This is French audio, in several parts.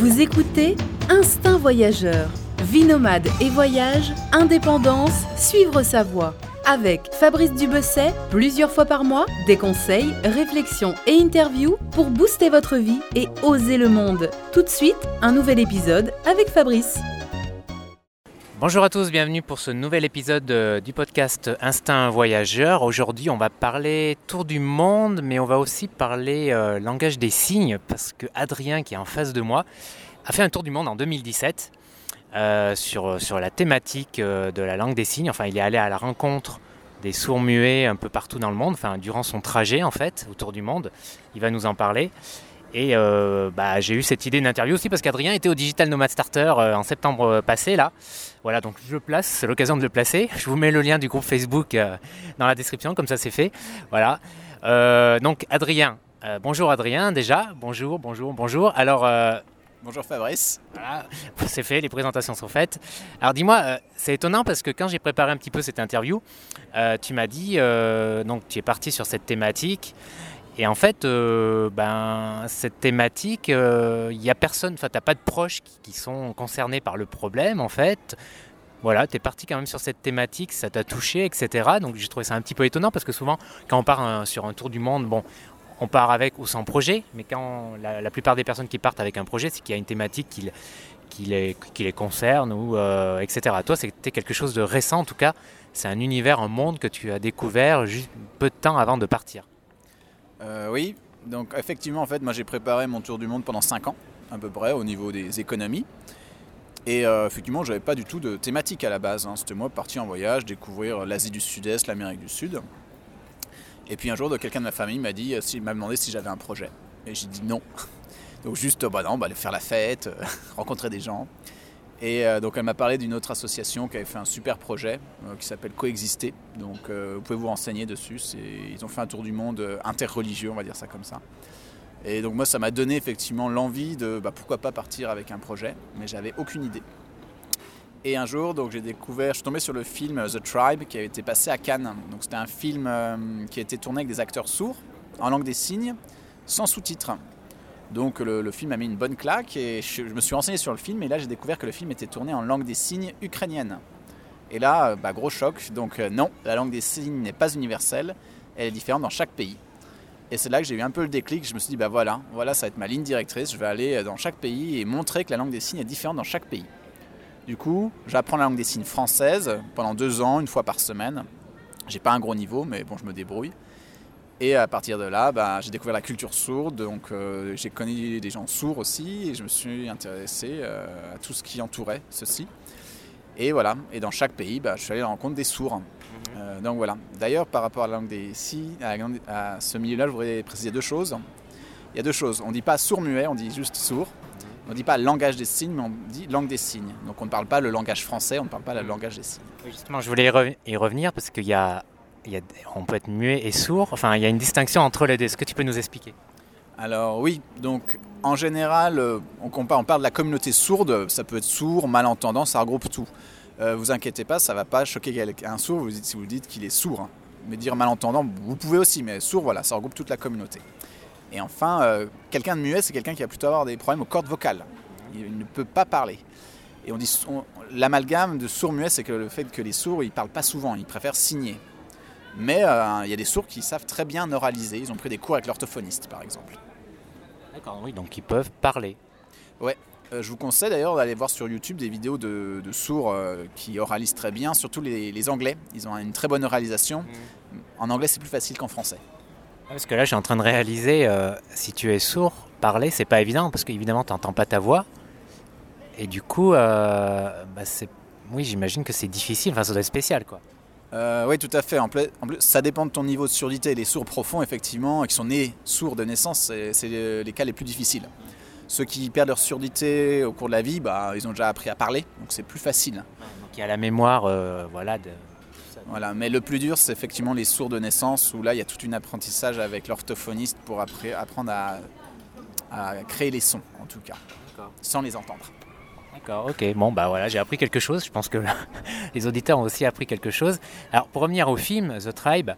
Vous écoutez Instinct Voyageur. Vie nomade et voyage, indépendance, suivre sa voie. Avec Fabrice Dubesset, plusieurs fois par mois, des conseils, réflexions et interviews pour booster votre vie et oser le monde. Tout de suite, un nouvel épisode avec Fabrice. Bonjour à tous, bienvenue pour ce nouvel épisode euh, du podcast Instinct Voyageur. Aujourd'hui, on va parler tour du monde, mais on va aussi parler euh, langage des signes, parce que Adrien, qui est en face de moi, a fait un tour du monde en 2017 euh, sur, la thématique de la langue des signes. Enfin, il est allé à la rencontre des sourds muets un peu partout dans le monde, enfin, durant son trajet en fait, autour du monde. Il va nous en parler. Et bah, j'ai eu cette idée d'interview aussi parce qu'Adrien était au Digital Nomad Starter en septembre passé là. Voilà, donc je place, c'est l'occasion de le placer. Je vous mets le lien du groupe Facebook dans la description, comme ça c'est fait. Voilà. donc Adrien, bonjour Adrien déjà. Bonjour, bonjour, bonjour. Alors. Bonjour Fabrice. Voilà, c'est fait, les présentations sont faites. Alors dis-moi, c'est étonnant parce que quand j'ai préparé un petit peu cette interview, tu m'as dit, donc tu es parti sur cette thématique. Et en fait, euh, ben, cette thématique, il euh, n'y a personne, enfin, tu n'as pas de proches qui, sont concernés par le problème, en fait. Voilà, tu es parti quand même sur cette thématique, ça t'a touché, etc. Donc j'ai trouvé ça un petit peu étonnant parce que souvent, quand on part sur un tour du monde, bon, on part avec ou sans projet, mais quand la, plupart des personnes qui partent avec un projet, c'est qu'il y a une thématique qui, qui, les, qui les, concerne, ou, euh, etc. Toi, c'était quelque chose de récent, en tout cas, c'est un univers, un monde que tu as découvert juste peu de temps avant de partir. Euh, oui, donc effectivement, en fait, moi j'ai préparé mon tour du monde pendant 5 ans, à peu près, au niveau des économies. Et euh, effectivement, j'avais pas du tout de thématique à la base. Hein. C'était moi parti en voyage, découvrir l'Asie du Sud-Est, l'Amérique du Sud. Et puis un jour, quelqu'un de ma famille m'a dit, euh, m'a demandé si j'avais un projet. Et j'ai dit non. Donc juste, bah non, bah, faire la fête, rencontrer des gens. Et euh, donc elle m'a parlé d'une autre association qui avait fait un super projet euh, qui s'appelle Coexister. Donc euh, vous pouvez vous renseigner dessus. Ils ont fait un tour du monde interreligieux, on va dire ça comme ça. Et donc moi ça m'a donné effectivement l'envie de bah, pourquoi pas partir avec un projet, mais j'avais aucune idée. Et un jour, donc j'ai découvert, je suis tombé sur le film The Tribe qui avait été passé à Cannes. Donc c'était un film qui a été tourné avec des acteurs sourds en langue des signes, sans sous-titres. Donc le, film a mis une bonne claque et je, me suis renseigné sur le film et là j'ai découvert que le film était tourné en langue des signes ukrainienne. Et là, euh, bah, gros choc. Donc euh, non, la langue des signes n'est pas universelle, elle est différente dans chaque pays. Et c'est là que j'ai eu un peu le déclic. Je me suis dit, bah voilà, voilà, ça va être ma ligne directrice. Je vais aller euh, dans chaque pays et montrer que la langue des signes est différente dans chaque pays. Du coup, j'apprends la langue des signes française pendant deux ans, une fois par semaine. J'ai pas un gros niveau, mais bon, je me débrouille. Et à partir de là, bah, j'ai découvert la culture sourde, donc euh, j'ai connu des gens sourds aussi, et je me suis intéressé euh, à tout ce qui entourait ceci. Et voilà, et dans chaque pays, bah, je suis allé à la rencontre des sourds. Mhm. Euh, donc voilà. D'ailleurs, par rapport à la langue des si, à, ce milieu-là, je voudrais préciser deux choses. Il y a deux choses. On ne dit pas sourd-muet, on dit juste sourd. On ne dit pas langage des signes, mais on dit langue des signes. Donc on ne parle pas le langage français, on ne parle pas le langage des signes. justement, je voulais y revenir parce qu'il y a on peut être muet et sourd. Enfin, il y a une distinction entre les deux. Est-ce que tu peux nous expliquer? Alors oui, donc en général, euh, on, parle de la communauté sourde, ça peut être sourd, malentendant, ça regroupe tout. Euh, vous inquiétez pas, ça va pas choquer quelqu'un sourd vous dites, si vous dites qu'il est sourd. Hein. Mais dire malentendant, vous pouvez aussi, mais sourd, voilà, ça regroupe toute la communauté. Et enfin, euh, quelqu'un de muet, c'est quelqu'un qui va plutôt avoir des problèmes aux cordes vocales. Il ne peut pas parler. Et on dit, l'amalgame de sourd-muet, c'est que le fait que les sourds, ils parlent pas souvent, ils préfèrent signer. Mais euh, il y a des sourds qui savent très bien oraliser. Ils ont pris des cours avec l'orthophoniste, par exemple. D'accord, oui, donc ils peuvent parler. Ouais. Euh, je vous conseille d'ailleurs d'aller voir sur YouTube des vidéos de, sourds euh, qui oralisent très bien, surtout les, Anglais. Ils ont une très bonne oralisation. Mm. En anglais, c'est plus facile qu'en français. Parce que là, je suis en train de réaliser, si tu es sourd, parler, c'est pas évident, parce qu'évidemment, tu n'entends pas ta voix. Et du coup, bah, oui, j'imagine que c'est difficile, enfin, ça doit être spécial, quoi. Euh, oui, tout à fait. En plus, ça dépend de ton niveau de surdité. Les sourds profonds, effectivement, qui sont nés sourds de naissance, c'est les cas les plus difficiles. Ceux qui perdent leur surdité au cours de la vie, bah, ils ont déjà appris à parler, donc c'est plus facile. Donc il y a la mémoire, euh, voilà. De... Voilà, mais le plus dur, c'est effectivement les sourds de naissance, où là, il y a tout un apprentissage avec l'orthophoniste pour apprendre à créer les sons, en tout cas, sans les entendre. D'accord, ok. Bon, bah voilà, j'ai appris quelque chose. Je pense que les auditeurs ont aussi appris quelque chose. Alors, pour revenir au film, The Tribe,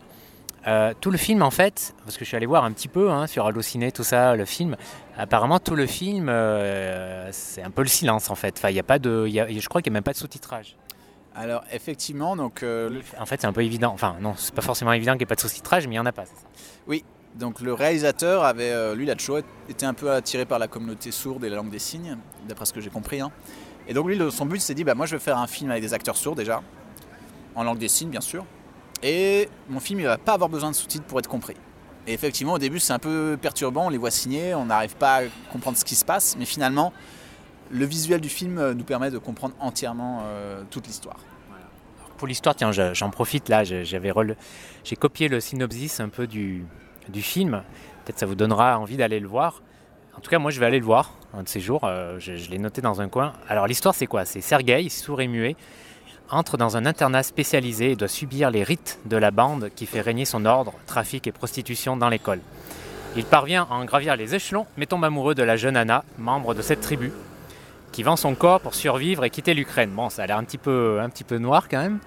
Euh, tout le film, en fait, parce que je suis allé voir un petit peu hein, sur Allociné, tout ça, le film. Apparemment, tout le film, euh, c'est un peu le silence, en fait. Enfin, il y a pas de, y a- je crois qu'il n'y a même pas de sous-titrage. Alors effectivement, donc, euh, le, En fait, c'est un peu évident. Enfin, non, c'est pas forcément évident qu'il n'y ait pas de sous-titrage, mais il n'y en a pas. c'est ça? Donc le réalisateur avait, euh, lui, toujours été un peu attiré par la communauté sourde et la langue des signes, d'après ce que j'ai compris. hein. Et donc lui, son but, s'est dit, bah, moi je vais faire un film avec des acteurs sourds déjà, en langue des signes bien sûr. Et mon film, il va pas avoir besoin de sous-titres pour être compris. Et effectivement, au début, c'est un peu perturbant, on les voit signer, on n'arrive pas à comprendre ce qui se passe, mais finalement, le visuel du film euh, nous permet de comprendre entièrement euh, toute l'histoire. Pour l'histoire, tiens, je- j'en profite là, j'avais j'ai copié le synopsis un peu du, du film. Peut-être ça vous donnera envie d'aller le voir. En tout cas, moi, je vais aller le voir un de ces jours. euh, je l'ai noté dans un coin. Alors, l'histoire, c'est quoi? C'est Sergueï, sourd et muet, entre dans un internat spécialisé et doit subir les rites de la bande qui fait régner son ordre, trafic et prostitution dans l'école. Il parvient à en gravir les échelons, mais tombe amoureux de la jeune Anna, membre de cette tribu, qui vend son corps pour survivre et quitter l'Ukraine. Bon, ça a l'air un peu, un petit peu noir quand même.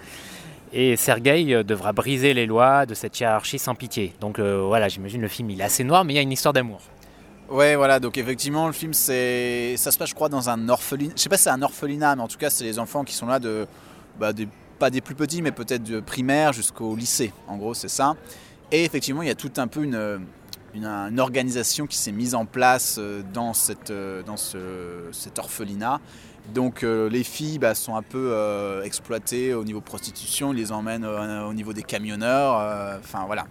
Et Sergueï euh, devra briser les lois de cette hiérarchie sans pitié. Donc euh, voilà, j'imagine le film il est assez noir, mais il y a une histoire d'amour. Ouais, voilà, donc effectivement, le film, c'est, ça se passe, je crois, dans un orphelinat. Je sais pas si c'est un orphelinat, mais en tout cas, c'est les enfants qui sont là de, bah, pas des plus petits, mais peut-être de primaire jusqu'au lycée. En gros, c'est ça. Et effectivement, il y a tout un peu une, une, organisation qui s'est mise en place euh, dans, cette, dans ce, cet orphelinat. Donc euh, les filles bah, sont un peu euh, exploitées au niveau prostitution, ils les emmènent euh, au niveau des camionneurs. Enfin voilà,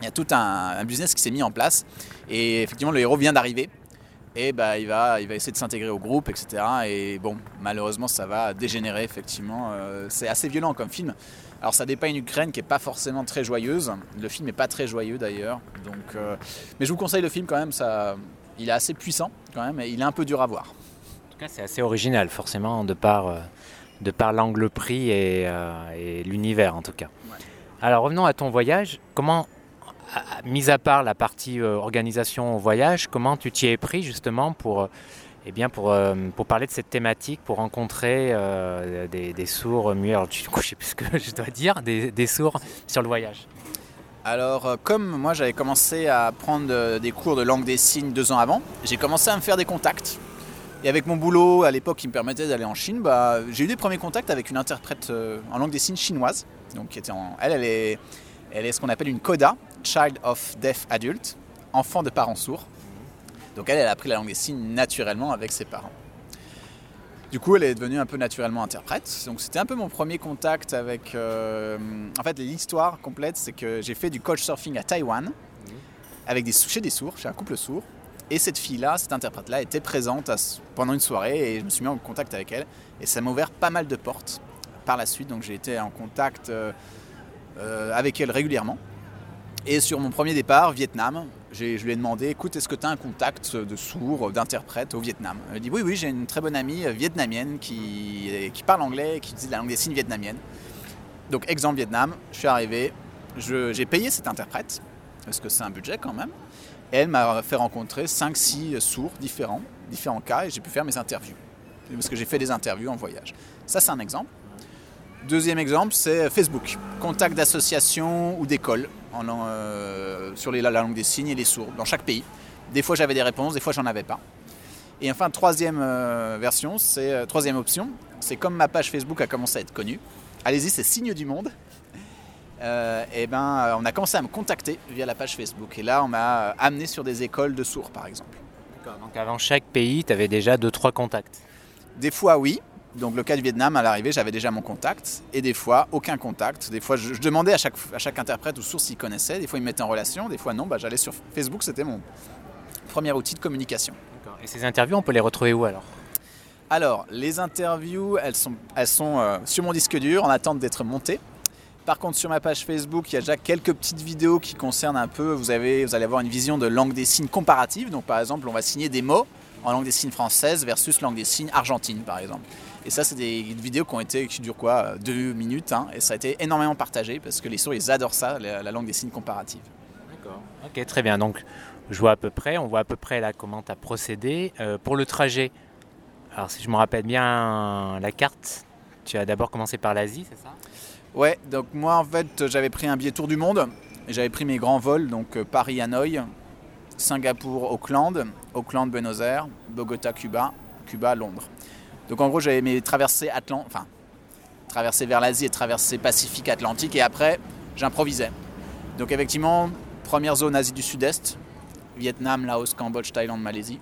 il y a tout un, business qui s'est mis en place. Et effectivement, le héros vient d'arriver. Et bah, il, va, il va essayer de s'intégrer au groupe, etc. Et bon, malheureusement, ça va dégénérer, effectivement. C'est assez violent comme film. Alors, ça dépeint une Ukraine qui n'est pas forcément très joyeuse. Le film n'est pas très joyeux, d'ailleurs. Donc, mais je vous conseille le film quand même. Ça, il est assez puissant, quand même. Et il est un peu dur à voir. Cas, c'est assez original, forcément, de par, euh, de par l'angle pris et, euh, et l'univers, en tout cas. Ouais. Alors, revenons à ton voyage. Comment, mis à part la partie euh, organisation au voyage, comment tu t'y es pris, justement, pour, eh bien, pour, euh, pour parler de cette thématique, pour rencontrer euh, des, des sourds muets? Alors, du coup, je sais plus ce que je dois dire, des, des sourds sur le voyage. Alors, comme moi j'avais commencé à prendre des cours de langue des signes deux ans avant, j'ai commencé à me faire des contacts. Et avec mon boulot à l'époque qui me permettait d'aller en Chine, bah, j'ai eu des premiers contacts avec une interprète euh, en langue des signes chinoise. Donc, elle, elle est, elle est ce qu'on appelle une CODA, Child of Deaf Adult, enfant de parents sourds. Donc, elle, elle a appris la langue des signes naturellement avec ses parents. Du coup, elle est devenue un peu naturellement interprète. Donc, c'était un peu mon premier contact avec. euh, En fait, l'histoire complète, c'est que j'ai fait du couchsurfing à Taïwan, avec des, chez des sourds, chez un couple sourd. Et cette fille-là, cette interprète-là, était présente pendant une soirée et je me suis mis en contact avec elle. Et ça m'a ouvert pas mal de portes par la suite. Donc, j'ai été en contact euh, euh, avec elle régulièrement. Et sur mon premier départ, Vietnam, je lui ai demandé écoute, est-ce que tu as un contact de sourd, d'interprète au Vietnam? Elle m'a dit oui, oui, j'ai une très bonne amie euh, vietnamienne qui, qui parle anglais et qui dit la langue des signes vietnamienne. Donc, exemple Vietnam, je suis arrivé, j'ai payé cette interprète, parce que c'est un budget quand même. Elle m'a fait rencontrer 5-6 sourds différents, différents cas, et j'ai pu faire mes interviews. Parce que j'ai fait des interviews en voyage. Ça, c'est un exemple. Deuxième exemple, c'est Facebook. Contact d'associations ou d'écoles euh, sur la langue des signes et les sourds, dans chaque pays. Des fois, j'avais des réponses, des fois, j'en avais pas. Et enfin, troisième euh, version, c'est euh, troisième option, c'est comme ma page Facebook a commencé à être connue. Allez-y, c'est Signe du Monde. Euh, et ben, euh, on a commencé à me contacter via la page Facebook. Et là, on m'a euh, amené sur des écoles de sourds, par exemple. Donc, avant chaque pays, tu avais déjà 2-3 contacts. Des fois, oui. Donc, le cas du Vietnam, à l'arrivée, j'avais déjà mon contact. Et des fois, aucun contact. Des fois, je, je demandais à chaque, à chaque interprète ou source s'il connaissait. Des fois, ils me mettaient en relation. Des fois, non. Bah, J'allais sur Facebook. C'était mon premier outil de communication. Et ces interviews, on peut les retrouver où alors? Alors, les interviews, elles sont, elles sont euh, sur mon disque dur en attente d'être montées. Par contre, sur ma page Facebook, il y a déjà quelques petites vidéos qui concernent un peu. Vous, avez, vous allez avoir une vision de langue des signes comparative. Donc, par exemple, on va signer des mots en langue des signes française versus langue des signes argentine, par exemple. Et ça, c'est des vidéos qui ont été, qui durent quoi, euh, deux minutes, hein, et ça a été énormément partagé parce que les sourds, ils adorent ça, la, la langue des signes comparative. D'accord. Ok, très bien. Donc, je vois à peu près, on voit à peu près là comment tu as procédé. Euh, pour le trajet, alors si je me rappelle bien la carte, tu as d'abord commencé par l'Asie, c'est ça? Ouais, donc moi en fait j'avais pris un billet tour du monde Et j'avais pris mes grands vols, donc euh, Paris-Hanoï, Singapour-Auckland, Auckland-Buenos Aires, Bogota-Cuba, Cuba-Londres. Donc en gros, j'avais mes traversées Atlant... enfin, traversées vers l'Asie et traversées Pacifique-Atlantique, et après, j'improvisais. Donc effectivement, première zone Asie du Sud-Est, Vietnam, Laos, Cambodge, Thaïlande, Malaisie.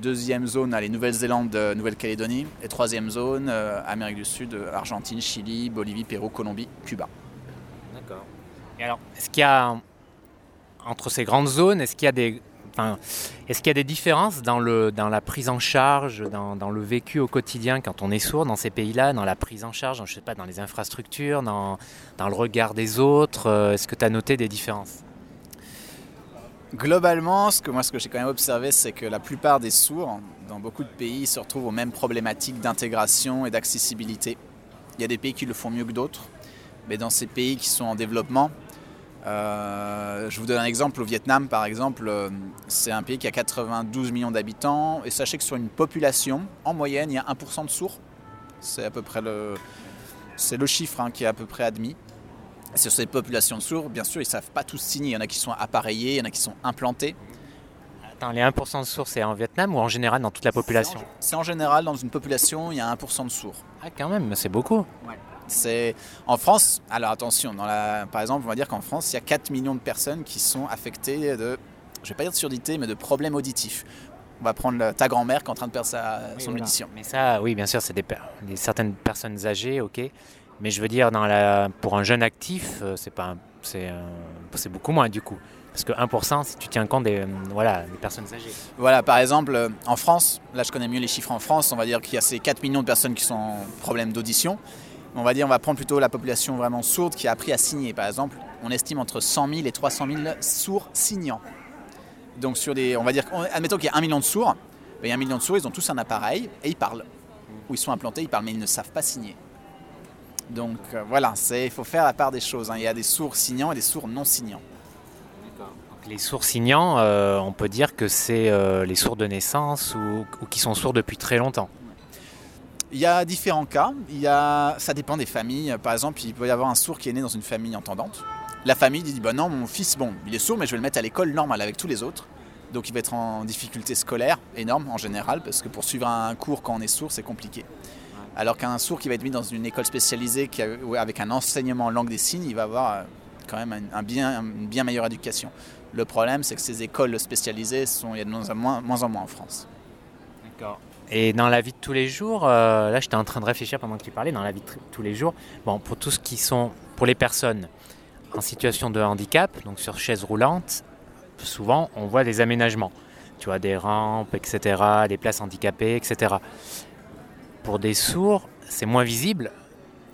Deuxième zone, allez, Nouvelle-Zélande, euh, Nouvelle-Calédonie. Et troisième zone, euh, Amérique du Sud, euh, Argentine, Chili, Bolivie, Pérou, Colombie, Cuba. D'accord. Et alors, est-ce qu'il y a, entre ces grandes zones, est-ce qu'il y a des, différences dans, dans la prise en charge, dans, dans le vécu au quotidien quand on est sourd dans ces pays-là, dans la prise en charge, je sais pas, dans les infrastructures, dans, dans le regard des autres Est-ce que tu as noté des différences? Globalement, ce que moi, ce que j'ai quand même observé, c'est que la plupart des sourds, dans beaucoup de pays, se retrouvent aux mêmes problématiques d'intégration et d'accessibilité. Il y a des pays qui le font mieux que d'autres, mais dans ces pays qui sont en développement, euh, je vous donne un exemple, au Vietnam par exemple, euh, c'est un pays qui a 92 millions d'habitants, et sachez que sur une population, en moyenne, il y a 1% de sourds. C'est à peu près le, c'est le chiffre hein, qui est à peu près admis. Sur ces populations de sourds, bien sûr, ils ne savent pas tous signer. Il y en a qui sont appareillés, il y en a qui sont implantés. Attends, les 1% de sourds, c'est en Vietnam ou en général dans toute la population C'est en général, dans une population, il y a 1% de sourds. Ah, quand même, c'est beaucoup. C'est en France. Alors attention, dans la, par exemple, on va dire qu'en France, il y a 4 millions de personnes qui sont affectées de, je vais pas dire de surdité, mais de problèmes auditifs. On va prendre le- ta grand-mère qui est en train de perdre sa, Oui, son voilà. audition. Mais ça, oui, bien sûr, c'est des, des- certaines personnes âgées, ok. Mais je veux dire, dans la, pour un jeune actif, euh, c'est pas, c'est, beaucoup moins du coup. Parce que 1%, si tu tiens compte des, euh, voilà, des personnes âgées. Voilà, par exemple, euh, en France, là je connais mieux les chiffres en France, on va dire qu'il y a ces 4 millions de personnes qui sont en problème d'audition. On va dire, on va prendre plutôt la population vraiment sourde qui a appris à signer. Par exemple, on estime entre 100 000 et 300 000 sourds signants. Donc sur des, on va dire, on- admettons qu'il y a un million de sourds, il y a un million de sourds, ils ont tous un appareil et ils parlent. Ou ils sont implantés, ils parlent, mais ils ne savent pas signer. Donc euh, voilà, il faut faire la part des choses. hein. Il y a des sourds signants et des sourds non signants. Donc, les sourds signants, euh, on peut dire que c'est euh, les sourds de naissance ou, ou qui sont sourds depuis très longtemps. Il y a différents cas. Il y a, ça dépend des familles. Par exemple, il peut y avoir un sourd qui est né dans une famille entendante. La famille dit bah non, mon fils, bon, il est sourd, mais je vais le mettre à l'école normale avec tous les autres. Donc il va être en difficulté scolaire énorme en général, parce que pour suivre un cours quand on est sourd, c'est compliqué. Alors qu'un sourd qui va être mis dans une école spécialisée qui a- ou avec un enseignement en langue des signes, il va avoir euh, quand même un, un bien, une bien meilleure éducation. Le problème, c'est que ces écoles spécialisées, sont, il y a de moins en moins, moins en moins en France. D'accord. Et dans la vie de tous les jours, euh, là j'étais en train de réfléchir pendant que tu parlais, dans la vie de tous les jours, bon, pour tout ce qui sont, pour les personnes en situation de handicap, donc sur chaise roulante, souvent on voit des aménagements, tu vois, des rampes, etc., des places handicapées, etc. Pour des sourds, c'est moins visible.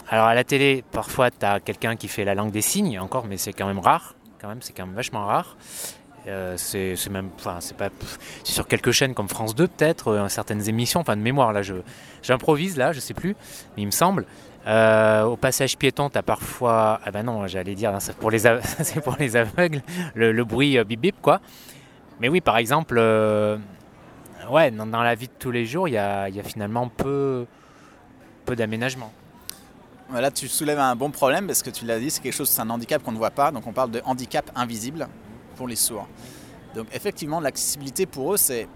Alors à la télé, parfois tu as quelqu'un qui fait la langue des signes, encore, mais c'est quand même rare, quand même, c'est quand même vachement rare. Euh, c'est même, enfin, c'est pas, sur quelques chaînes comme France 2 peut-être, euh, certaines émissions, enfin de mémoire là, je, j'improvise là, je sais plus, mais il me semble. Euh, au passage piéton, tu as parfois, ah ben non, j'allais dire, hein, c'est pour les, c'est pour les aveugles, le, bruit bip bip quoi. Mais oui, par exemple, ouais, dans, la vie de tous les jours, il y a, finalement peu, peu d'aménagement. Là, tu soulèves un bon problème parce que tu l'as dit, c'est quelque chose, c'est un handicap qu'on ne voit pas. Donc, on parle de handicap invisible pour les sourds. Donc, effectivement, l'accessibilité pour eux, c'est.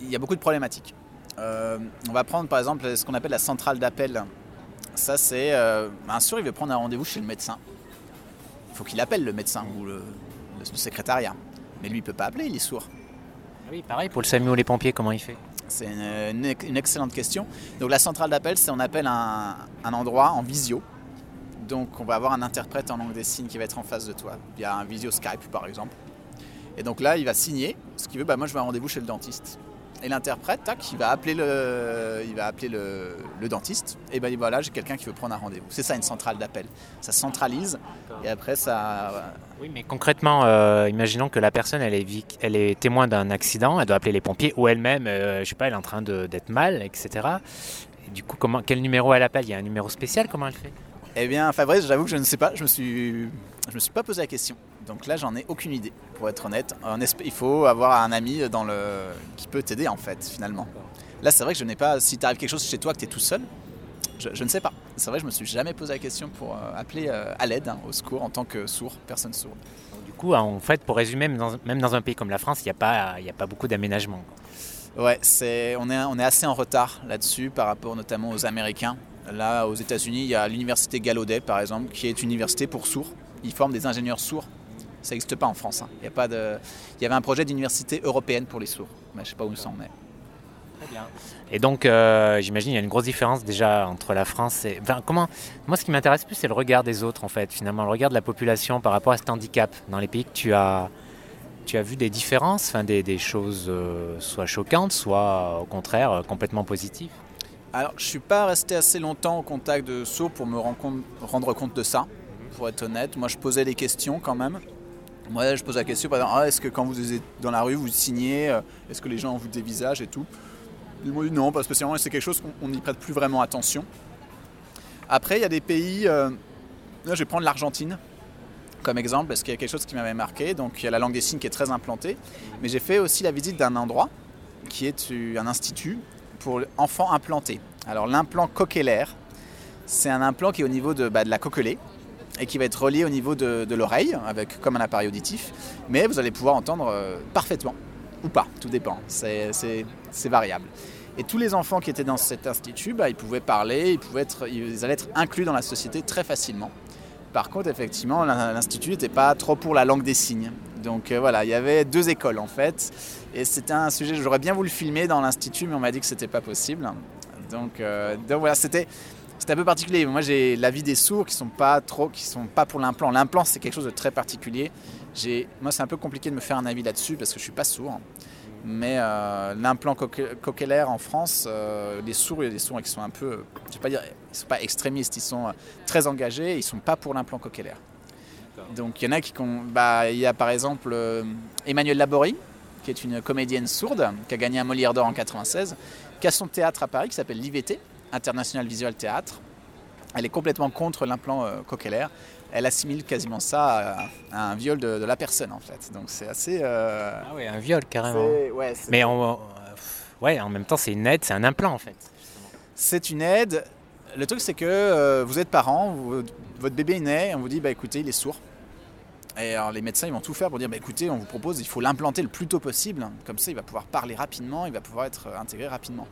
Il y a beaucoup de problématiques. Euh, on va prendre par exemple ce qu'on appelle la centrale d'appel. Ça, c'est. euh, un sourd, il veut prendre un rendez-vous chez le médecin. Il faut qu'il appelle le médecin ou le- le secrétariat. Mais lui, il ne peut pas appeler, il est sourd. Oui, pareil pour le SAMU ou les pompiers, comment il fait? C'est une, excellente question. Donc la centrale d'appel, c'est on appelle un, endroit en visio. Donc on va avoir un interprète en langue des signes qui va être en face de toi. Il y a un visio Skype par exemple. Et donc là, il va signer. Ce qui veut, bah, moi je veux un rendez-vous chez le dentiste. Et l'interprète, tac, il va appeler le, il va appeler le, dentiste. Et ben voilà, j'ai quelqu'un qui veut prendre un rendez-vous. C'est ça une centrale d'appel. Ça centralise et après ça. Oui, mais concrètement, euh, imaginons que la personne, elle est, elle est témoin d'un accident, elle doit appeler les pompiers, ou elle-même, euh, je sais pas, elle est en train d'être mal, etc. Et du coup, comment, quel numéro elle appelle? Il y a un numéro spécial, comment elle fait? Eh bien, Fabrice, j'avoue que je ne sais pas. Je me suis, je me suis pas posé la question. Donc là, j'en ai aucune idée, pour être honnête. Il faut avoir un ami dans le... qui peut t'aider, en fait, finalement. Là, c'est vrai que je n'ai pas. Si t'arrive quelque chose chez toi, que tu es tout seul, je, ne sais pas. C'est vrai, je me suis jamais posé la question pour appeler à l'aide, hein, au secours, en tant que sourd, personne sourde. Du coup, en fait, pour résumer, même dans, même dans un pays comme la France, il n'y a, pas, a pas beaucoup d'aménagement. Ouais, c'est, on, est, on est assez en retard là-dessus par rapport notamment aux Américains. Là, aux États-Unis, il y a l'université Gallaudet, par exemple, qui est une université pour sourds. Ils forment des ingénieurs sourds. Ça n'existe pas en France. Hein. Il, y avait un projet d'université européenne pour les sourds. Je ne sais pas où ça en est. Très bien. Et donc, euh, j'imagine il y a une grosse différence déjà entre la France et. Comment Moi, ce qui m'intéresse plus, c'est le regard des autres, en fait, finalement, le regard de la population par rapport à cet handicap dans les pays que tu as vu des différences, des choses euh, soit choquantes, soit au contraire euh, complètement positives Alors, je ne suis pas resté assez longtemps au contact de sourds pour me rendre compte, de ça, pour être honnête. Moi, je posais des questions quand même. Moi, je pose la question, par exemple, ah, est-ce que quand vous êtes dans la rue, vous signez euh, Est-ce que les gens des visages et tout? Ils m'ont dit non, pas spécialement, c'est quelque chose qu'on n'y prête plus vraiment attention. Après, il y a des pays, là, je vais prendre l'Argentine comme exemple parce qu'il y a quelque chose qui m'avait marqué. Donc il y a la langue des signes qui est très implantée. Mais j'ai fait aussi la visite d'un endroit qui est un institut pour enfants implantés. Alors l'implant coquellaire, c'est un implant qui est au niveau de, bah, la coquelée et qui va être relié au niveau de, l'oreille, avec comme un appareil auditif. Mais vous allez pouvoir entendre euh, parfaitement, ou pas, tout dépend, c'est variable. Et tous les enfants qui étaient dans cet institut, bah, ils pouvaient parler, ils, pouvaient être, ils allaient être inclus dans la société très facilement. Par contre, effectivement, l'Institut n'était pas trop pour la langue des signes. Donc euh, voilà, il y avait deux écoles en fait. Et c'était un sujet, j'aurais bien voulu filmer dans l'Institut, mais on m'a dit que c'était pas possible. Donc, euh, voilà, c'était un peu particulier. Moi, j'ai l'avis des sourds qui sont pas trop, qui sont pas pour l'implant. L'implant, c'est quelque chose de très particulier. Moi, c'est un peu compliqué de me faire un avis là-dessus parce que je suis pas sourd. Mais euh, l'implant coquellaire en France, les sourds, il y a des sourds qui sont un peu, je vais pas dire, ils sont pas extrémistes, ils sont euh, très engagés, ils sont pas pour l'implant coquellaire. Donc il y en a qui, bah, il y a par exemple Emmanuel Laborie, qui est une comédienne sourde, qui a gagné un Molière d'or en 96, qui a son théâtre à Paris qui s'appelle l'IVT, International Visual Theatre. Elle est complètement contre l'implant coquellaire elle assimile quasiment ça à, un viol de, la personne en fait. Donc c'est assez. Euh, ah oui, un viol carrément. Mais en, ouais, en même temps, c'est une aide, c'est un implant en fait. C'est une aide. Le truc, c'est que euh, vous êtes parent, votre bébé est né, on vous dit bah écoutez, il est sourd. Et alors les médecins ils vont tout faire pour dire bah écoutez, on vous propose, il faut l'implanter le plus tôt possible. Comme ça, il va pouvoir parler rapidement, il va pouvoir être intégré rapidement.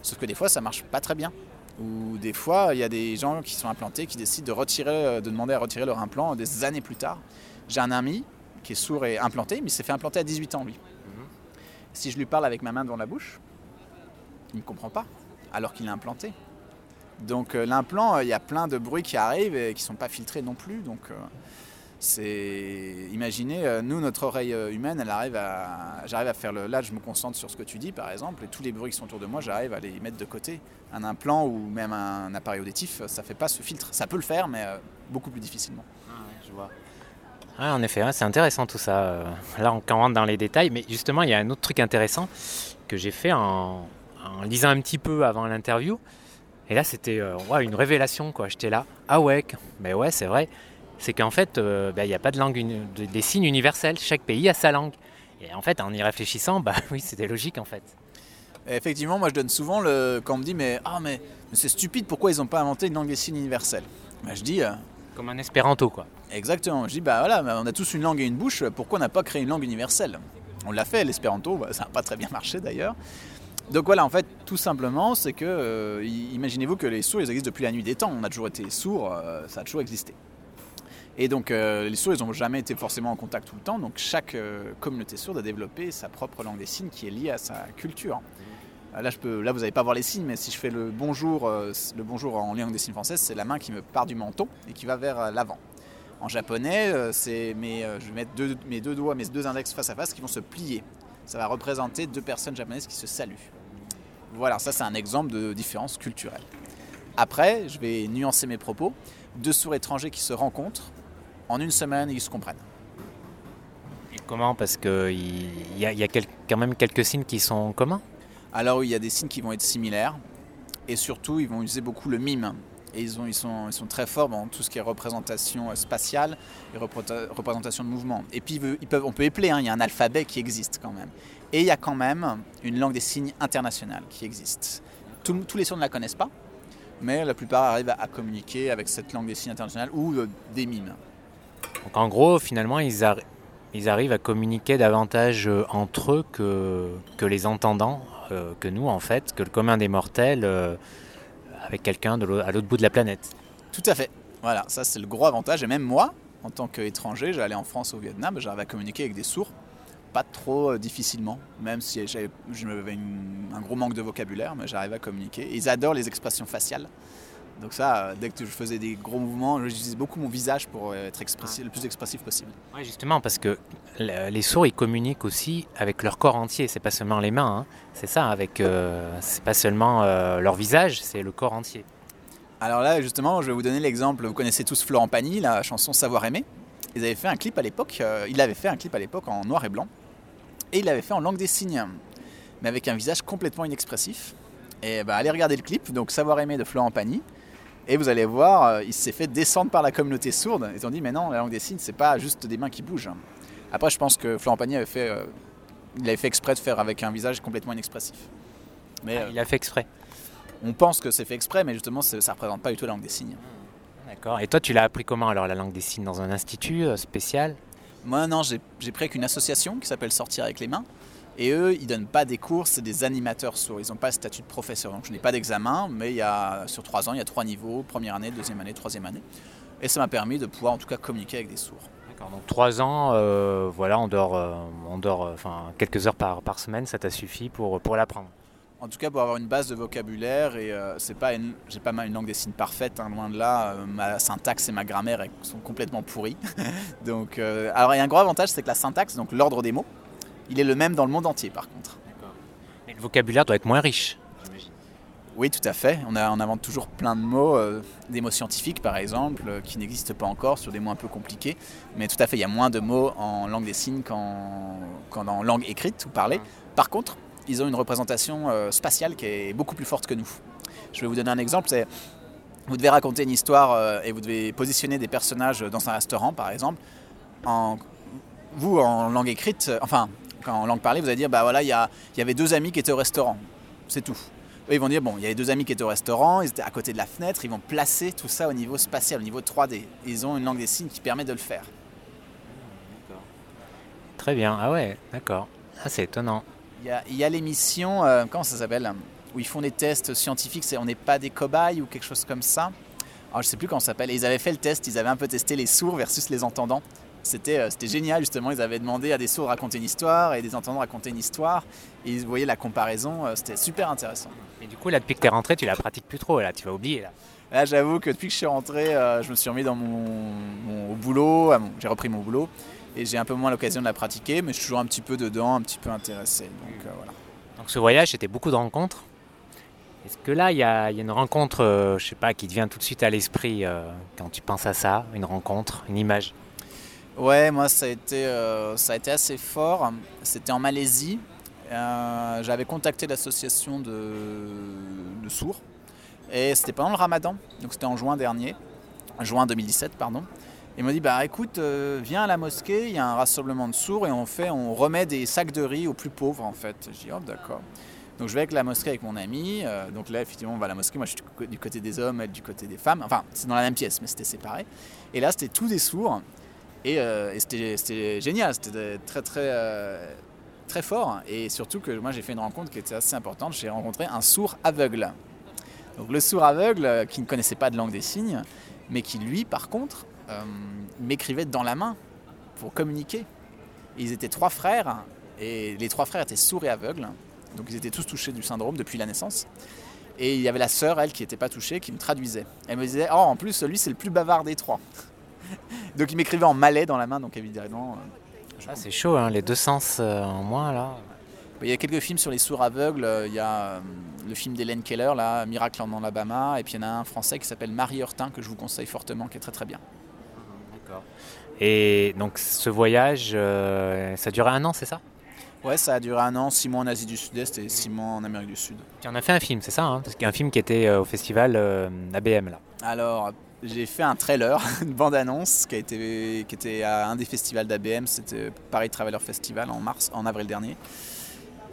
Sauf que des fois, ça marche pas très bien. Ou des fois, il y a des gens qui sont implantés qui décident de, retirer, euh, de demander à retirer leur implant des années plus tard. J'ai un ami qui est sourd et implanté, mais il s'est fait implanter à 18 ans, lui. Mhm. Si je lui parle avec ma main devant la bouche, il ne comprend pas, alors qu'il est implanté. Donc euh, l'implant, euh, il y a plein de bruits qui arrivent et qui ne sont pas filtrés non plus. Donc c'est imaginez euh, nous notre oreille euh, humaine elle arrive à j'arrive à faire le là je me concentre sur ce que tu dis par exemple et tous les bruits qui sont autour de moi j'arrive à les mettre de côté. Un implant ou même un appareil auditif ça fait pas ce filtre. Ça peut le faire mais euh, beaucoup plus difficilement. Ah je vois. En effet c'est intéressant tout ça. Là on rentre dans les détails mais justement il y a un autre truc intéressant que j'ai fait en, lisant un petit peu avant l'interview et là c'était une révélation quoi j'étais là ah ouais mais ouais c'est vrai c'est qu'en fait, euh, bah, il n'y a pas de langue, des signes universels. Chaque pays a sa langue. Et en fait, en y réfléchissant, bah oui, c'était logique en fait. effectivement, moi je donne souvent le. Quand on me dit, mais, ah, mais, c'est stupide, pourquoi ils n'ont pas inventé une langue des signes universelle bah, Je dis. Euh, Comme un espéranto, quoi. Exactement. Je dis, bah voilà, on a tous une langue et une bouche, pourquoi on n'a pas créé une langue universelle? On l'a fait, l'espéranto, bah, ça n'a pas très bien marché d'ailleurs. Donc voilà, en fait, tout simplement, c'est que, euh, imaginez-vous que les sourds, ils existent depuis la nuit des temps. On a toujours été sourds, ça a toujours existé. Et donc euh, les sourds, ils n'ont jamais été forcément en contact tout le temps. Donc chaque euh, communauté sourde a développé sa propre langue des signes qui est liée à sa culture. Euh, là, je peux, là vous n'allez pas voir les signes, mais si je fais le bonjour, le bonjour en langue des signes française, c'est la main qui me part du menton et qui va vers l'avant. En japonais, c'est mes, je vais mettre mes deux doigts, mes deux index face à face qui vont se plier. Ça va représenter deux personnes japonaises qui se saluent. Voilà, ça c'est un exemple de différence culturelle. Après, je vais nuancer mes propos. Deux sourds étrangers qui se rencontrent en une semaine, ils se comprennent. Et comment? Parce qu'il y a, y a quand même quelques signes qui sont communs Alors il y a des signes qui vont être similaires. Et surtout, ils vont user beaucoup le mime. Et ils, ont, ils, sont, très forts dans tout ce qui est représentation spatiale et représentation de mouvement. Et puis, on peut épeler, hein, il y a un alphabet qui existe quand même. Et il y a quand même une langue des signes internationale qui existe. tous les sourds ne la connaissent pas. mais la plupart arrivent à, communiquer avec cette langue des signes internationale ou euh, des mimes. Donc en gros, finalement, ils, arrivent à communiquer davantage euh, entre eux que, que les entendants, euh, que nous en fait, que le commun des mortels avec quelqu'un à l'autre bout de la planète. Tout à fait. Voilà, ça c'est le gros avantage. Et même moi, en tant qu'étranger, j'allais en France ou au Vietnam, j'arrivais à communiquer avec des sourds pas trop euh, difficilement, même si j'avais un gros manque de vocabulaire, mais j'arrivais à communiquer. ils adorent les expressions faciales. Donc ça, euh, dès que je faisais des gros mouvements, j'utilisais beaucoup mon visage pour euh, être le plus expressif possible. Oui, justement, parce que les sourds, ils communiquent aussi avec leur corps entier. C'est pas seulement les mains, hein. c'est ça. Avec, c'est pas seulement leur visage, c'est le corps entier. Alors là, justement, je vais vous donner l'exemple. Vous connaissez tous Florent Pagny, la chanson Savoir aimer. Ils avaient fait un clip à l'époque. il avait fait un clip à l'époque en noir et blanc et il l'avait fait en langue des signes, mais avec un visage complètement inexpressif. Et bah, allez regarder le clip, donc Savoir aimer de Florent Pagny, et vous allez voir, euh, il s'est fait descendre par la communauté sourde. Ils ont dit, mais non, la langue des signes, c'est pas juste des mains qui bougent. Après, je pense que Florent Pagny avait fait, euh, il avait fait exprès de faire avec un visage complètement inexpressif. Mais, ah, il a fait exprès. On pense que c'est fait exprès, mais justement, ça ne représente pas du tout la langue des signes. D'accord. Et toi, tu l'as appris comment alors la langue des signes Dans un institut euh, spécial? Moi, non, j'ai pris avec une association qui s'appelle Sortir avec les mains. Et eux, ils donnent pas des cours, c'est des animateurs sourds. Ils n'ont pas le statut de professeur. Donc je n'ai pas d'examen, mais il y a, sur trois ans, il y a trois niveaux première année, deuxième année, troisième année. Et ça m'a permis de pouvoir en tout cas communiquer avec des sourds. D'accord, donc trois ans, euh, voilà, on dort, euh, on dort euh, enfin, quelques heures par, par semaine, ça t'a suffi pour, pour l'apprendre? En tout cas pour avoir une base de vocabulaire et c'est pas j'ai pas mal une langue des signes parfaite hein, loin de là ma syntaxe et ma grammaire sont complètement pourries donc alors il y a un gros avantage c'est que la syntaxe donc l'ordre des mots il est le même dans le monde entier par contre. Mais le vocabulaire doit être moins riche, j'imagine. Oui, tout à fait. On, a, on invente toujours plein de mots, euh, des mots scientifiques par exemple, euh, qui n'existent pas encore sur des mots un peu compliqués. Mais tout à fait, il y a moins de mots en langue des signes qu'en, langue écrite ou parlée. Par contre, ils ont une représentation euh, spatiale qui est beaucoup plus forte que nous. Je vais vous donner un exemple. C'est, vous devez raconter une histoire et vous devez positionner des personnages dans un restaurant, par exemple. En, vous, en langue écrite, enfin, en langue parlée, vous allez dire, bah voilà, il y, y, avait deux amis qui étaient au restaurant. C'est tout. Eux, ils vont dire, bon, il y avait deux amis qui étaient au restaurant, ils étaient à côté de la fenêtre, ils vont placer tout ça au niveau spatial, au niveau 3D. Ils ont une langue des signes qui permet de le faire. Très bien, ah ouais, d'accord. Ah, c'est étonnant. Il y a, l'émission, euh, comment ça s'appelle Où ils font des tests scientifiques, c'est On n'est pas des cobayes ou quelque chose comme ça. Alors, je sais plus comment ça s'appelle. Ils avaient fait le test, ils avaient un peu testé les sourds versus les entendants. Euh, c'était génial justement, ils avaient demandé à des sourds de raconter une histoire et des entendants de raconter une histoire. Et ils voyaient la comparaison, euh, c'était super intéressant. Et du coup là depuis que tu es rentré, tu la pratiques plus trop là, tu vas oublier là. Là j'avoue que depuis que je suis rentré, euh, je me suis remis dans mon, boulot, j'ai repris mon boulot et j'ai un peu moins l'occasion de la pratiquer, mais je suis toujours un petit peu dedans, un petit peu intéressé. Donc voilà. Donc ce voyage c'était beaucoup de rencontres. Est-ce que là, il y, a une rencontre, je sais pas, qui te vient tout de suite à l'esprit quand tu penses à ça, une rencontre, une image? Ouais, moi ça a été, euh, ça a été assez fort. C'était en Malaisie. Euh, j'avais contacté l'association de, sourds et c'était pendant le ramadan, donc c'était en juin dernier, juin 2017 pardon. Il m'a dit bah écoute, euh, viens à la mosquée, il y a un rassemblement de sourds et on fait, on remet des sacs de riz aux plus pauvres en fait. Je dis oh d'accord. Donc je vais avec la mosquée avec mon ami. donc là effectivement on va à la mosquée. Moi je suis du côté des hommes, elle du côté des femmes. Enfin c'est dans la même pièce mais c'était séparé. Et là c'était tous des sourds euh, et, c'était génial, c'était très très euh, très fort. Et surtout que moi j'ai fait une rencontre qui était assez importante. J'ai rencontré un sourd aveugle. Donc le sourd aveugle euh, qui ne connaissait pas de langue des signes, mais qui lui par contre m'écrivait dans la main pour communiquer. ils étaient trois frères et les trois frères étaient sourds et aveugles. Donc ils étaient tous touchés du syndrome depuis la naissance. Et il y avait la sœur, elle, qui n'était pas touchée, qui me traduisait. Elle me disait, oh, en plus, lui, c'est le plus bavard des trois. donc il m'écrivait en malais dans la main, donc évidemment. Euh, ah, c'est chaud, hein, les deux sens euh, en moins là. Il y a quelques films sur les sourds aveugles. Euh, il y a le film d'Hélène Keller, là, Miracle en Alabama, et puis il y en a un français qui s'appelle Marie Heurtin que je vous conseille fortement, qui est très très bien. D'accord. Et donc ce voyage, ça a duré un an, c'est ça? Ouais, ça a duré un an, six mois en Asie du Sud-Est et six mois en Amérique du Sud. Tu en as fait un film, c'est ça hein? Parce qu'il y a un film qui était au festival ABM là. Alors, j'ai fait un trailer, une bande-annonce qui, a été, qui était à un des festivals d'ABM, c'était Paris Traveler Festival en mars, en avril dernier.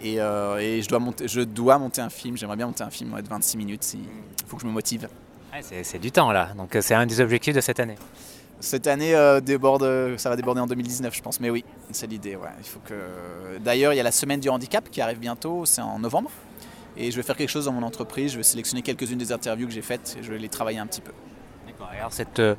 Et, euh, et je, dois monter, je dois monter un film, j'aimerais bien monter un film ouais, de 26 minutes, il faut que je me motive. Ouais, c'est, du temps là, donc euh, c'est un des objectifs de cette année. Cette année euh, déborde, ça va déborder en 2019 je pense, mais oui, c'est l'idée. Ouais. Il faut que... D'ailleurs il y a la semaine du handicap qui arrive bientôt, c'est en novembre. Et je vais faire quelque chose dans mon entreprise, je vais sélectionner quelques-unes des interviews que j'ai faites et je vais les travailler un petit peu. Alors cette, euh,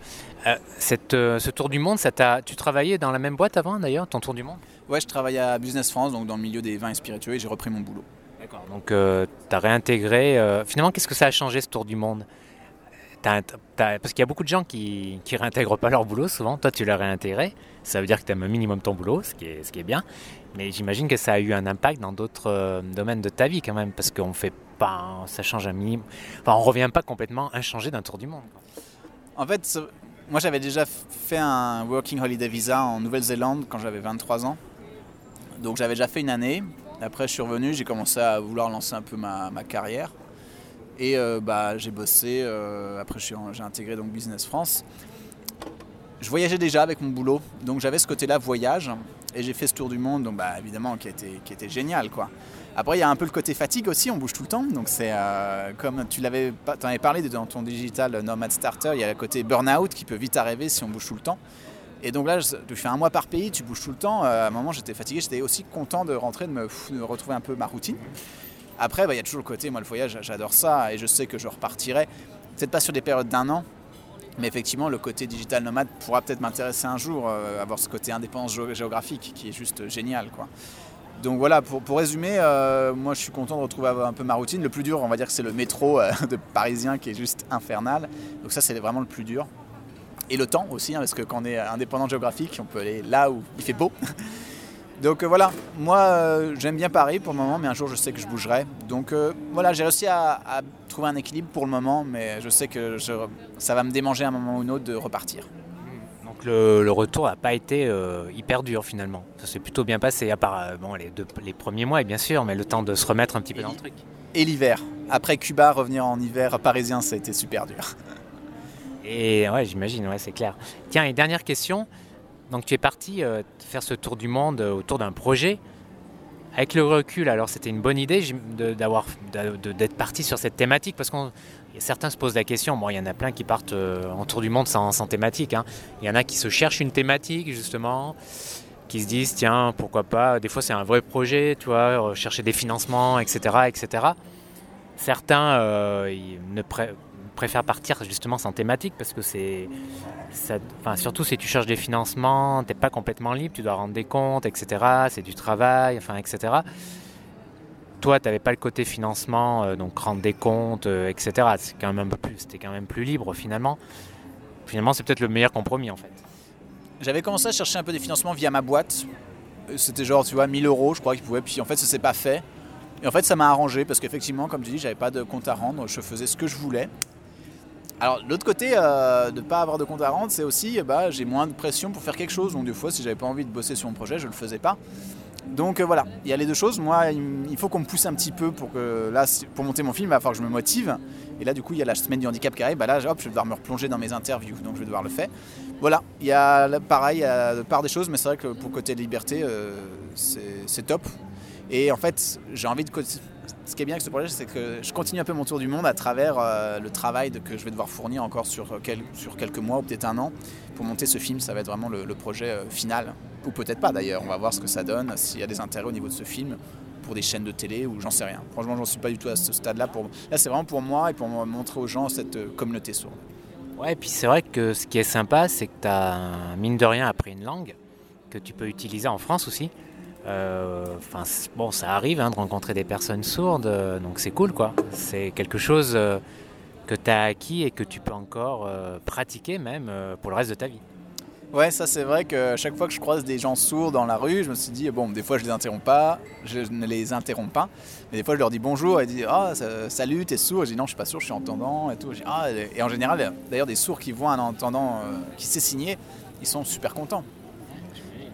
euh, cette, euh, ce tour du monde, ça t'a, tu travaillais dans la même boîte avant d'ailleurs, ton tour du monde? Ouais, je travaille à Business France, donc dans le milieu des vins et spiritueux, et j'ai repris mon boulot. D'accord. Donc tu as réintégré. euh, finalement, qu'est-ce que ça a changé ce tour du monde? T'as- t'as- Parce qu'il y a beaucoup de gens qui ne réintègrent pas leur boulot souvent. Toi, tu l'as réintégré. Ça veut dire que tu aimes un minimum ton boulot, ce qui est, ce qui est bien. Mais j'imagine que ça a eu un impact dans d'autres euh, domaines de ta vie quand même, parce qu'on fait pas, ça change un minimum. Enfin, on revient pas complètement inchangé d'un tour du monde. quoi. En fait, moi j'avais déjà fait un Working Holiday Visa en Nouvelle-Zélande quand j'avais 23 ans. Donc j'avais déjà fait une année. Après je suis revenu, j'ai commencé à vouloir lancer un peu ma, carrière. Et euh, bah, j'ai bossé, euh, après j'ai intégré donc Business France. Je voyageais déjà avec mon boulot, donc j'avais ce côté-là voyage. Et j'ai fait ce tour du monde, donc bah, évidemment qui était, qui était génial. quoi. Après il y a un peu le côté fatigue aussi, on bouge tout le temps. Donc c'est euh, comme tu l'avais avais parlé dans ton digital Nomad Starter, il y a le côté burn-out qui peut vite arriver si on bouge tout le temps. Et donc là, je- fais un mois par pays, tu bouges tout le temps. Euh, À un moment, j'étais fatigué, j'étais aussi content de rentrer, de me, retrouver un peu ma routine. Après, bah, il y a toujours le côté, moi, le voyage, j'adore ça et je sais que je repartirai. Peut-être pas sur des périodes d'un an, mais effectivement, le côté digital nomade pourra peut-être m'intéresser un jour, euh, avoir ce côté indépendance géo- géographique qui est juste génial. Quoi. Donc voilà, pour, résumer, euh, moi je suis content de retrouver un peu ma routine. Le plus dur, on va dire que c'est le métro euh, de parisien qui est juste infernal. Donc ça, c'est vraiment le plus dur. Et le temps aussi, hein, parce que quand on est indépendant géographique, on peut aller là où il fait beau. Donc euh, voilà, moi j'aime bien Paris pour le moment, mais un jour je sais que je bougerai. Donc voilà, j'ai réussi à, trouver un équilibre pour le moment, mais je sais que ça va me démanger à un moment ou un autre de repartir. Le, le retour n'a pas été euh, hyper dur finalement. Ça s'est plutôt bien passé, à part euh, bon, les, deux, les premiers mois, bien sûr, mais le temps de se remettre un petit peu dans le truc. Et l'hiver. Après Cuba, revenir en hiver parisien, ça a été super dur. Et ouais, j'imagine, ouais, c'est clair. Tiens, et dernière question. Donc tu es parti euh, faire ce tour du monde autour d'un projet. Avec le recul, alors c'était une bonne idée d'avoir d'être parti sur cette thématique parce qu'on certains se posent la question. Bon, il y en a plein qui partent euh, en tour du monde sans, thématique. hein. Il y en a qui se cherchent une thématique justement, qui se disent tiens pourquoi pas. Des fois c'est un vrai projet, tu vois, euh, chercher des financements, etc., etc. Certains euh, ne pré- préfèrent partir justement sans thématique parce que c'est surtout si tu cherches des financements, t'es pas complètement libre, tu dois rendre des comptes, etc. C'est du travail, enfin, etc. Toi, tu n'avais pas le côté financement, euh, donc rendre des comptes, euh, etc. C'est quand même plus, c'était quand même plus libre finalement. Finalement, c'est peut-être le meilleur compromis en fait. J'avais commencé à chercher un peu des financements via ma boîte. Euh, C'était genre, tu vois, 1000 euros, je crois qu'ils pouvaient. Puis en fait, ça s'est pas fait. Et en fait, ça m'a arrangé parce qu'effectivement, comme tu dis, j'avais pas de compte à rendre. Je faisais ce que je voulais. Alors, l'autre côté de ne pas avoir de compte à rendre, c'est aussi, bah, j'ai moins de pression pour faire quelque chose. Donc, des fois, si j'avais pas envie de bosser sur mon projet, je le faisais pas. Donc euh, voilà, il y a les deux choses. Moi, il faut qu'on me pousse un petit peu pour que là, pour monter mon film, il va falloir que je me motive. Et là, du coup, il y a la semaine du handicap qui. Bah là, hop, je vais devoir me replonger dans mes interviews. Donc, je vais devoir le faire. Voilà, il y a pareil, il y a part des choses, mais c'est vrai que pour côté liberté, euh, c'est top. Et en fait, j'ai envie de. Ce qui est bien avec ce projet, c'est que je continue un peu mon tour du monde à travers euh, le travail que je vais devoir fournir encore sur, quel- sur quelques mois ou peut-être un an pour monter ce film. Ça va être vraiment le, projet final. Ou peut-être pas d'ailleurs, on va voir ce que ça donne, s'il y a des intérêts au niveau de ce film pour des chaînes de télé ou j'en sais rien. Franchement, j'en suis pas du tout à ce stade-là. Pour... Là, c'est vraiment pour moi et pour mo- montrer aux gens cette euh, communauté sourde. Ouais, et puis c'est vrai que ce qui est sympa, c'est que tu as, mine de rien, appris une langue que tu peux utiliser en France aussi. Euh, Enfin, bon, ça arrive hein, de rencontrer des personnes sourdes, euh, donc c'est cool, quoi. C'est quelque chose que tu as acquis et que tu peux encore pratiquer même pour le reste de ta vie. Ouais, ça c'est vrai que chaque fois que je croise des gens sourds dans la rue, je me suis dit, bon, des fois je les interromps pas, je ne les interromps pas, mais des fois je leur dis bonjour et ils disent, ah, salut, t'es sourd? Je dis, non, je suis pas sourd, je suis entendant et tout. Ah, et en général, d'ailleurs, des sourds qui voient un entendant euh, qui sait signer, ils sont super contents.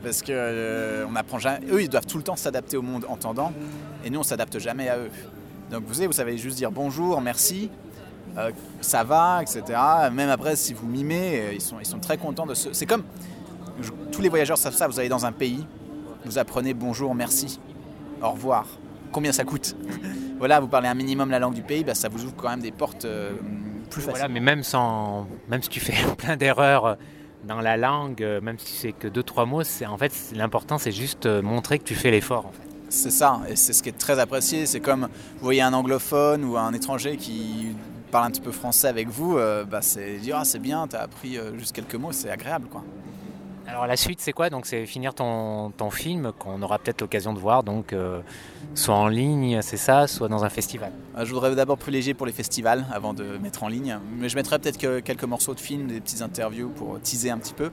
Parce que euh, on apprend jamais. Eux, ils doivent tout le temps s'adapter au monde entendant, et nous, on s'adapte jamais à eux. Donc vous savez, vous savez juste dire bonjour, merci, euh, ça va, etc. Même après, si vous mimez, euh, ils sont, ils sont très contents de ce. C'est comme je- tous les voyageurs savent ça. Vous allez dans un pays, vous apprenez bonjour, merci, au revoir. combien ça coûte? voilà, vous parlez un minimum la langue du pays, bah, ça vous ouvre quand même des portes plus faciles. Voilà, mais même, sans, même si tu fais plein d'erreurs dans la langue, même si c'est que deux trois mots, c'est en fait l'important c'est juste montrer que tu fais l'effort. En fait. C'est ça, et c'est ce qui est très apprécié. C'est comme vous voyez un anglophone ou un étranger qui parle un petit peu français avec vous, euh, bah c'est dire ah, c'est bien, tu as appris euh, juste quelques mots, c'est agréable quoi. Alors la suite c'est quoi? Donc c'est finir ton, ton film qu'on aura peut-être l'occasion de voir donc euh, soit en ligne, c'est ça, soit dans un festival. Je voudrais d'abord privilégier pour les festivals avant de mettre en ligne, mais je mettrai peut-être que quelques morceaux de film, des petites interviews pour teaser un petit peu.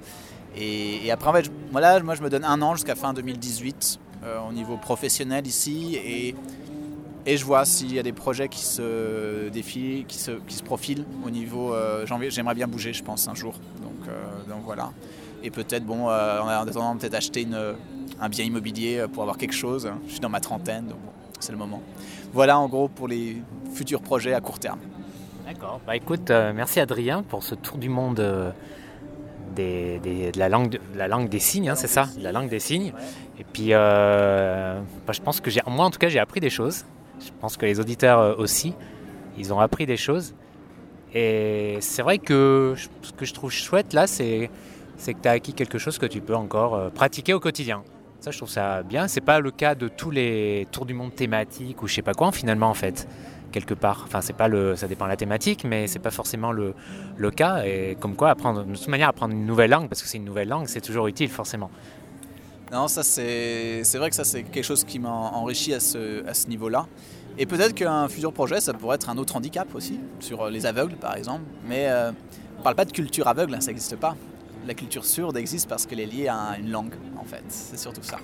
Et, après en fait, voilà, moi je me donne un an jusqu'à fin 2018 au niveau professionnel ici et et je vois s'il y a des projets qui se défilent, qui se, qui se profilent au niveau. Euh, J'aimerais bien bouger, je pense, un jour. Donc, euh, voilà. Et peut-être, bon, euh, en attendant, peut-être acheter une, un bien immobilier pour avoir quelque chose. Je suis dans ma trentaine, donc c'est le moment. Voilà en gros pour les futurs projets à court terme. D'accord. Bah écoute, merci Adrien pour ce tour du monde. Des, des, de, la langue de, la langue des signes, hein, c'est ça, la langue des signes. Et puis, bah, je pense que j'ai, moi en tout cas, j'ai appris des choses. Je pense que les auditeurs euh, aussi, ils ont appris des choses. Et c'est vrai que ce que je trouve chouette là, c'est que tu as acquis quelque chose que tu peux encore euh, pratiquer au quotidien. Ça, je trouve ça bien. C'est pas le cas de tous les tours du monde thématiques ou je sais pas quoi, finalement, en fait, quelque part. Enfin, c'est pas le, ça dépend de la thématique, mais c'est pas forcément le, le, cas. Et comme quoi, apprendre, de toute manière, apprendre une nouvelle langue, parce que c'est une nouvelle langue, c'est toujours utile, forcément. Non, ça c'est vrai que ça c'est quelque chose qui m'a enrichi à ce, à ce niveau-là. Et peut-être qu'un futur projet, ça pourrait être un autre handicap aussi, sur les aveugles par exemple. Mais euh, on ne parle pas de culture aveugle, hein, ça n'existe pas. La culture sourde existe parce qu'elle est liée à une langue, en fait. C'est surtout ça.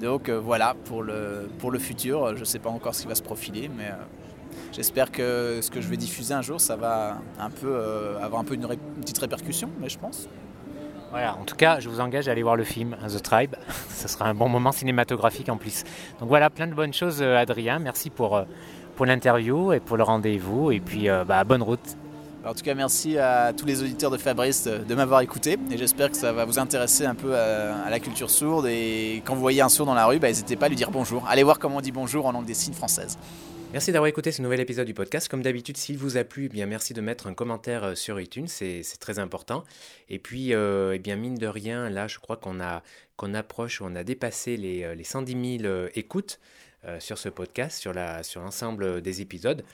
Donc euh, voilà, pour le, pour le futur, je ne sais pas encore ce qui va se profiler, mais euh, j'espère que ce que je vais diffuser un jour, ça va un peu, avoir un peu une petite répercussion, mais je pense. Voilà, en tout cas, je vous engage à aller voir le film The Tribe. Ce sera un bon moment cinématographique en plus. Donc voilà, plein de bonnes choses, euh, Adrien. Merci pour, euh, pour l'interview et pour le rendez-vous. Et puis, euh, bah, bonne route. En tout cas, merci à tous les auditeurs de Fabrice de, m'avoir écouté. Et j'espère que ça va vous intéresser un peu à, la culture sourde. Et quand vous voyez un sourd dans la rue, bah, n'hésitez pas à lui dire bonjour. Allez voir comment on dit bonjour en langue des signes française. Merci d'avoir écouté ce nouvel épisode du podcast. Comme d'habitude, s'il vous a plu, eh bien merci de mettre un commentaire euh, sur iTunes, c'est très important. Et puis, euh, eh bien mine de rien, là, je crois qu'on a qu'on approche, on a dépassé les, euh, les 110 000 écoutes. sur ce podcast, sur la sur l'ensemble des épisodes.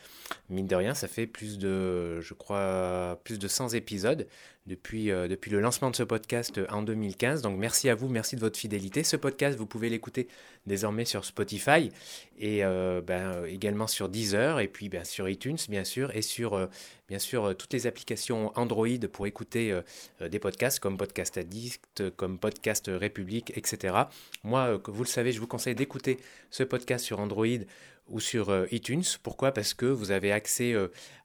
Mine de rien, ça fait plus de, je crois, plus de 100 épisodes depuis, depuis le lancement de ce podcast en 2015. Donc merci à vous, merci de votre fidélité. Ce podcast, vous pouvez l'écouter désormais sur Spotify et euh, ben, également sur Deezer et puis ben, sur iTunes bien sûr et sur bien sûr toutes les applications Android pour écouter des podcasts comme Podcast Addict, comme Podcast République, etc. Moi, vous le savez, je vous conseille d'écouter ce podcast sur Android ou sur iTunes. Pourquoi? Parce que vous avez accès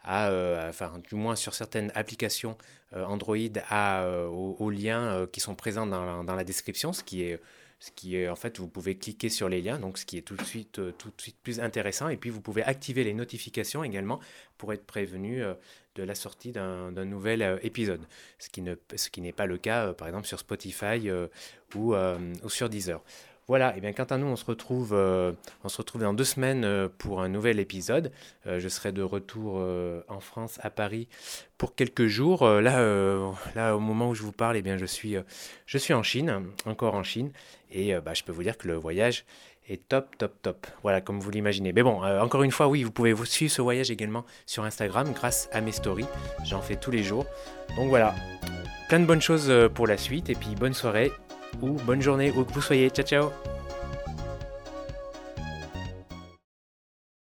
à, enfin, du moins sur certaines applications euh, Android euh, aux, liens euh, qui sont présents dans la, description, ce qui est ce qui est en fait vous pouvez cliquer sur les liens donc ce qui est tout de suite tout de suite plus intéressant. Et puis vous pouvez activer les notifications également pour être prévenu de la sortie d'un nouvel épisode. Ce qui n'est pas le cas par exemple sur Spotify ou sur Deezer voilà, et bien quant à nous, on se retrouve, euh, on se retrouve dans deux semaines euh, pour un nouvel épisode. Euh, je serai de retour en France, à Paris, pour quelques jours. là, au moment où je vous parle, eh bien, je suis, je suis en Chine, encore en Chine, et bah, je peux vous dire que le voyage est top, top, top. Voilà, comme vous l'imaginez. Mais bon, encore une fois, oui, vous pouvez vous suivre ce voyage également sur Instagram grâce à mes stories. J'en fais tous les jours. Donc voilà, plein de bonnes choses pour la suite, et puis bonne soirée ou bonne journée où que vous soyez. Ciao ciao